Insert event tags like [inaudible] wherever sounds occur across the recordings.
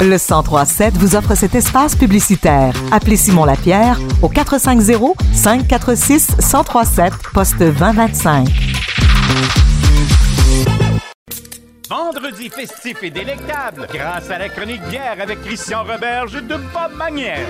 Le 1037 vous offre cet espace publicitaire. Appelez Simon Lapierre au 450 546 1037 poste 2025. Vendredi festif et délectable grâce à la chronique bière avec Christian Roberge de Bob Manière.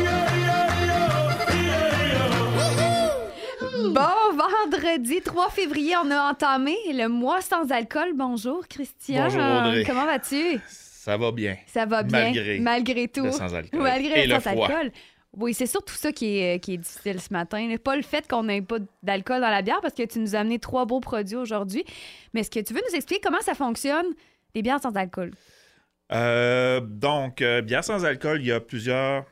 Bon, vendredi 3 février, on a entamé le mois sans alcool. Bonjour, Christian. Bonjour, Audrey. Comment vas-tu? Ça va bien. Ça va bien. Malgré Malgré tout. le sans-alcool. [laughs] Malgré Et le le sans-alcool. Oui, c'est surtout ça qui est, qui est difficile ce matin. Pas le fait qu'on n'ait pas d'alcool dans la bière parce que tu nous as amené trois beaux produits aujourd'hui. Mais est-ce que tu veux nous expliquer comment ça fonctionne, les bières sans alcool? Euh, donc, euh, bière sans alcool, il y a plusieurs,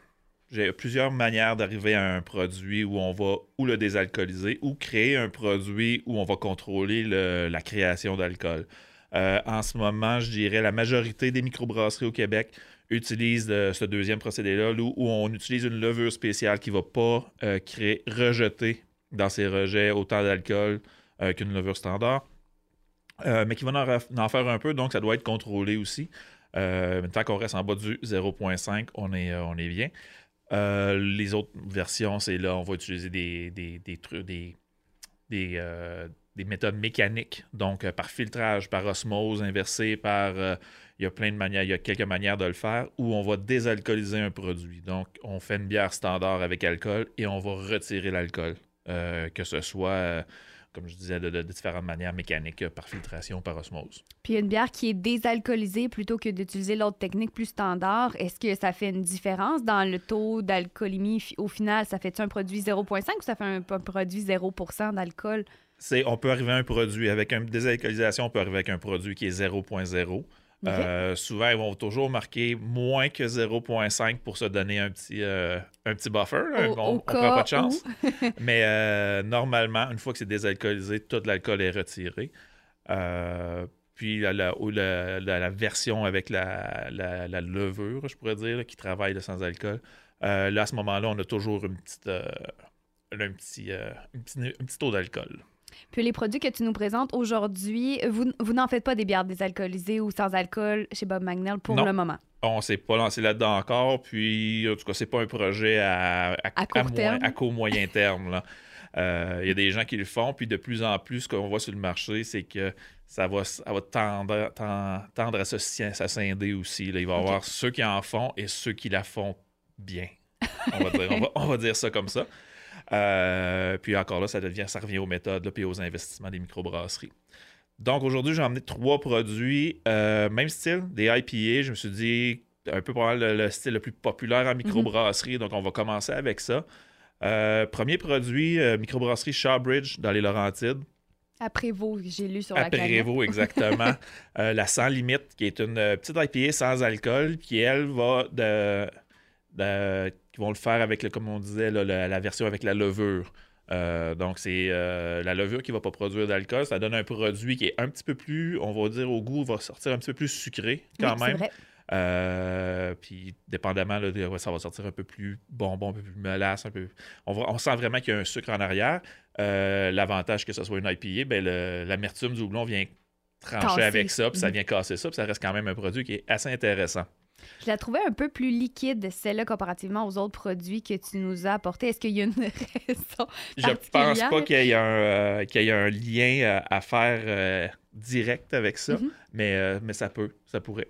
j'ai plusieurs manières d'arriver à un produit où on va ou le désalcooliser ou créer un produit où on va contrôler le- la création d'alcool. Euh, en ce moment, je dirais la majorité des microbrasseries au Québec utilisent euh, ce deuxième procédé-là où, on utilise une levure spéciale qui ne va pas euh, créer, rejeter dans ses rejets autant d'alcool qu'une levure standard. Mais qui va en, en faire un peu, donc ça doit être contrôlé aussi. Tant qu'on reste en bas du 0.5, on est, on est bien. Les autres versions, c'est là, on va utiliser des, des, des trucs, des, des, des méthodes mécaniques, donc euh, par filtrage, par osmose inversée, par. euh, il y a plein de manières, il y a quelques manières de le faire, où on va désalcooliser un produit. Donc, on fait une bière standard avec alcool et on va retirer l'alcool. Euh, que ce soit, comme je disais, de, différentes manières mécaniques, par filtration, par osmose. Puis une bière qui est désalcoolisée plutôt que d'utiliser l'autre technique plus standard, est-ce que ça fait une différence dans le taux d'alcoolémie? Au final, ça fait un produit 0,5 ou ça fait un, un produit 0% d'alcool? C'est on peut arriver à un produit avec une désalcoolisation, on peut arriver avec un produit qui est 0.0. Euh, souvent, ils vont toujours marquer moins que 0.5 pour se donner un petit, euh, un petit buffer. là. Au- on ne prend pas de chance. [laughs] Mais euh, normalement, une fois que c'est désalcoolisé, tout l'alcool est retiré. Euh, puis la, la- ou la- la- la version avec la, levure, je pourrais dire, là, qui travaille le sans-alcool, euh, là, à ce moment-là, on a toujours une petite, un, petit, un petit, un petit taux d'alcool. Puis les produits que tu nous présentes aujourd'hui, vous, vous n'en faites pas des bières désalcoolisées ou sans alcool chez Bob Magnell pour Non. le moment? On s'est pas lancé là-dedans encore, puis en tout cas, c'est pas un projet à, À court moyen- terme. à court moyen terme. là. Euh, Il y a des gens qui le font, puis de plus en plus, ce qu'on voit sur le marché, c'est que ça va, ça va tendre, tendre, tendre à se scinder aussi. là. Il va y avoir ceux qui en font et ceux qui la font bien. On va dire, on va- on va dire ça comme ça. Euh, puis encore là, ça, devient, ça revient aux méthodes là, puis aux investissements des microbrasseries. Donc aujourd'hui, j'ai emmené trois produits, euh, même style, des IPA. Je me suis dit, un peu probablement le, le style le plus populaire en microbrasserie, donc on va commencer avec ça. Euh, premier produit, microbrasserie Shawbridge dans les Laurentides. Après vous, j'ai lu sur la Après. Révo, exactement. [laughs] Euh, la Sans Limite, qui est une petite IPA sans alcool, qui, elle, va de, de- qui vont le faire avec, le, comme on disait, là, la, la version avec la levure. Euh, donc, c'est euh, la levure qui ne va pas produire d'alcool. Ça donne un produit qui est un petit peu plus, on va dire, au goût, va sortir un petit peu plus sucré quand Oui, même. vrai. Euh, puis, dépendamment, là, de- ouais, ça va sortir un peu plus bonbon, un peu plus mélasse. Un peu... on, va- on sent vraiment qu'il y a un sucre en arrière. L'avantage que ce soit une IPA, ben, l'amertume du houblon vient trancher Casser. avec ça, puis ça Mhm. vient casser ça, puis ça reste quand même un produit qui est assez intéressant. Je la trouvais un peu plus liquide, celle-là, comparativement aux autres produits que tu nous as apportés. Est-ce qu'il y a une [laughs] raison? Je pense pas qu'il y ait un, euh, y ait un lien euh, à faire euh, direct avec ça, Mhm. mais, mais ça peut, ça pourrait.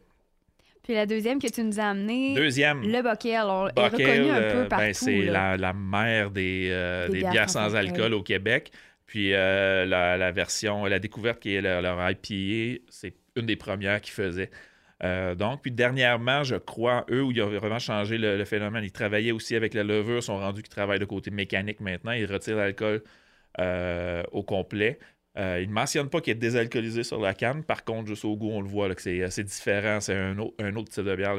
Puis la deuxième que tu nous as amenée, Deuxième, le Bockel, on est reconnu un peu partout. ben, c'est la, la mère des, Des des bières bières, sans alcool. au Québec. Puis la, la version, la découverte qui est leur, leur IPA, c'est une des premières qu'ils faisaient. Euh, donc, puis dernièrement, je crois, eux, où ils ont vraiment changé le, phénomène, ils travaillaient aussi avec la levure, sont rendus qu'ils travaillent de côté mécanique maintenant, ils retirent l'alcool euh, au complet. Euh, ils ne mentionnent pas qu'il est désalcoolisé sur la canne, par contre, juste au goût, on le voit que c'est différent, c'est un, autre- type de bière.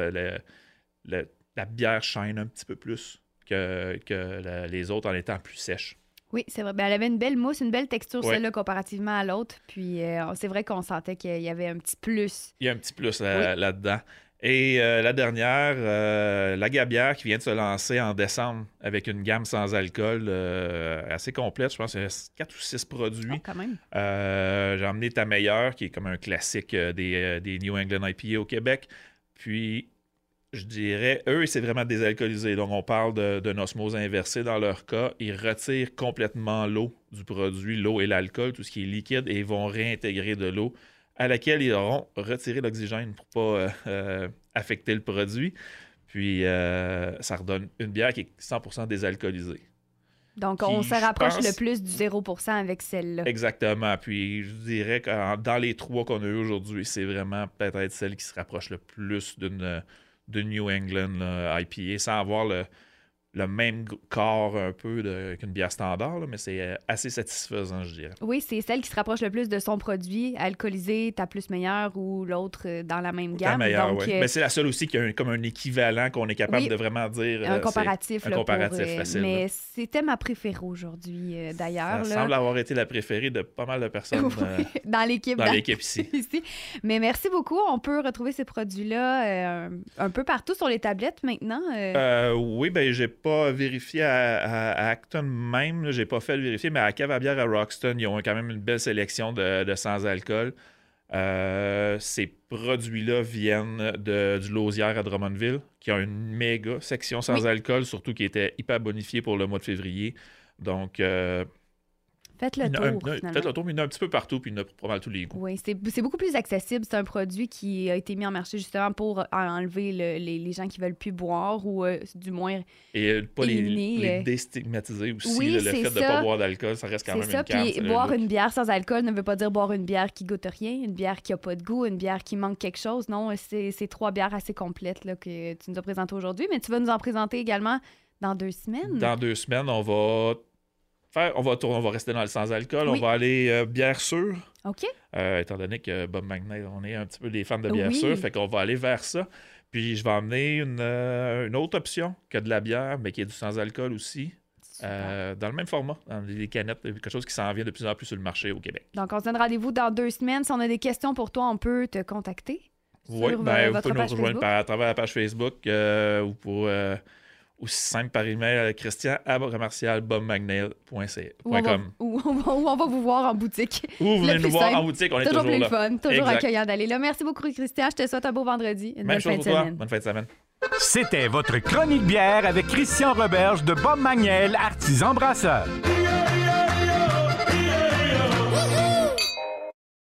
La bière shine un petit peu plus que, les autres en étant plus sèche. Oui, c'est vrai. Ben, elle avait une belle mousse, une belle texture, Ouais. celle-là, comparativement à l'autre. Puis euh, c'est vrai qu'on sentait qu'il y avait un petit plus. Il y a un petit plus là- là-dedans. Et euh, la dernière, euh, la Gabière qui vient de se lancer en décembre avec une gamme sans alcool assez complète. Je pense que c'est 4 ou 6 produits. Ah, quand même. J'ai emmené Ta Meilleure, qui est comme un classique des, des New England IPA au Québec. Puis je dirais, eux, c'est vraiment désalcoolisé. Donc, on parle de- d'une osmose inversée dans leur cas. Ils retirent complètement l'eau du produit, l'eau et l'alcool, tout ce qui est liquide, et ils vont réintégrer de l'eau à laquelle ils auront retiré l'oxygène pour pas euh, euh, affecter le produit. Puis, euh, ça redonne une bière qui est 100% désalcoolisée. Donc, Qui, on se rapproche pense- le plus du 0% avec celle-là. Exactement. Puis, je dirais que dans les trois qu'on a eu aujourd'hui, c'est vraiment peut-être celle qui se rapproche le plus d'une de New England là, IPA, sans avoir le, le même corps un peu qu'une bière standard, là, mais c'est euh, assez satisfaisant, je dirais. Oui, c'est celle qui se rapproche le plus de son produit, alcoolisé, ta plus meilleure ou l'autre euh, dans la même gamme. Donc, ouais. euh, Mais c'est la seule aussi qui a un- comme un équivalent qu'on est capable Oui. de vraiment dire. un comparatif. un là, comparatif facile, Mais c'était ma préférée aujourd'hui, euh, d'ailleurs. Ça là. semble avoir été la préférée de pas mal de personnes [laughs] euh, dans l'équipe. dans l'équipe [laughs] ici. ici. Mais merci beaucoup. On peut retrouver ces produits-là un peu partout sur les tablettes maintenant. oui, ben j'ai pas vérifié à, à- à Acton même, j'ai pas fait le vérifier, mais à Cave à bière à Roxton, ils ont quand même une belle sélection de, de sans-alcool. Euh, ces produits-là viennent de, du Lausière à Drummondville, qui a une méga section sans Oui. alcool, surtout qui était hyper bonifiée pour le mois de février. Donc, euh, Faites le tour. peut-être le tour, mais il y en a un petit peu partout, puis il y en a pour mal tous les goûts. Oui, c'est beaucoup plus accessible. C'est un produit qui a été mis en marché justement pour enlever le- les, les gens qui veulent plus boire ou euh, du moins. Et euh, pas les, Éliminer, les euh, déstigmatiser aussi, Oui, là, le fait de ne pas boire d'alcool, ça reste quand même ça. une carte. Puis boire une bière sans alcool ne veut pas dire boire une bière qui goûte rien, une bière qui a pas de goût, une bière qui manque quelque chose. Non, c'est c'est trois bières assez complètes là, que tu nous as présentées aujourd'hui. Mais tu vas nous en présenter également dans deux semaines. Dans deux semaines, on va faire, on va tourner, on va rester dans le sans-alcool, Oui. on va aller euh, bière sûre. OK? Euh, étant donné que Bob Magnet, on est un petit peu des fans de bière Oui. sûre, fait qu'on va aller vers ça. Puis je vais emmener une, euh, une autre option que de la bière, mais qui est du sans-alcool aussi, euh, dans le même format, dans les canettes, quelque chose qui s'en vient de plus en plus sur le marché au Québec. Donc, on se donne rendez-vous dans deux semaines. Si on a des questions pour toi, on peut te contacter. Oui, Sur, ben, vous pouvez nous rejoindre par, à travers la page Facebook ou pour aussi simple par email à christian. Ou on, va, ou on va- ou on va vous voir en boutique. Ou vous venez nous voir simple. en boutique, on est toujours toujours plus là. le fun, toujours Exact. accueillant d'aller là. Merci beaucoup, Christian. Je te souhaite un beau vendredi. Une Même bonne chose fin de pour toi. semaine. Bonne fin de semaine. C'était votre chronique bière avec Christian Roberge de Bob Magnel, artisan brasseur.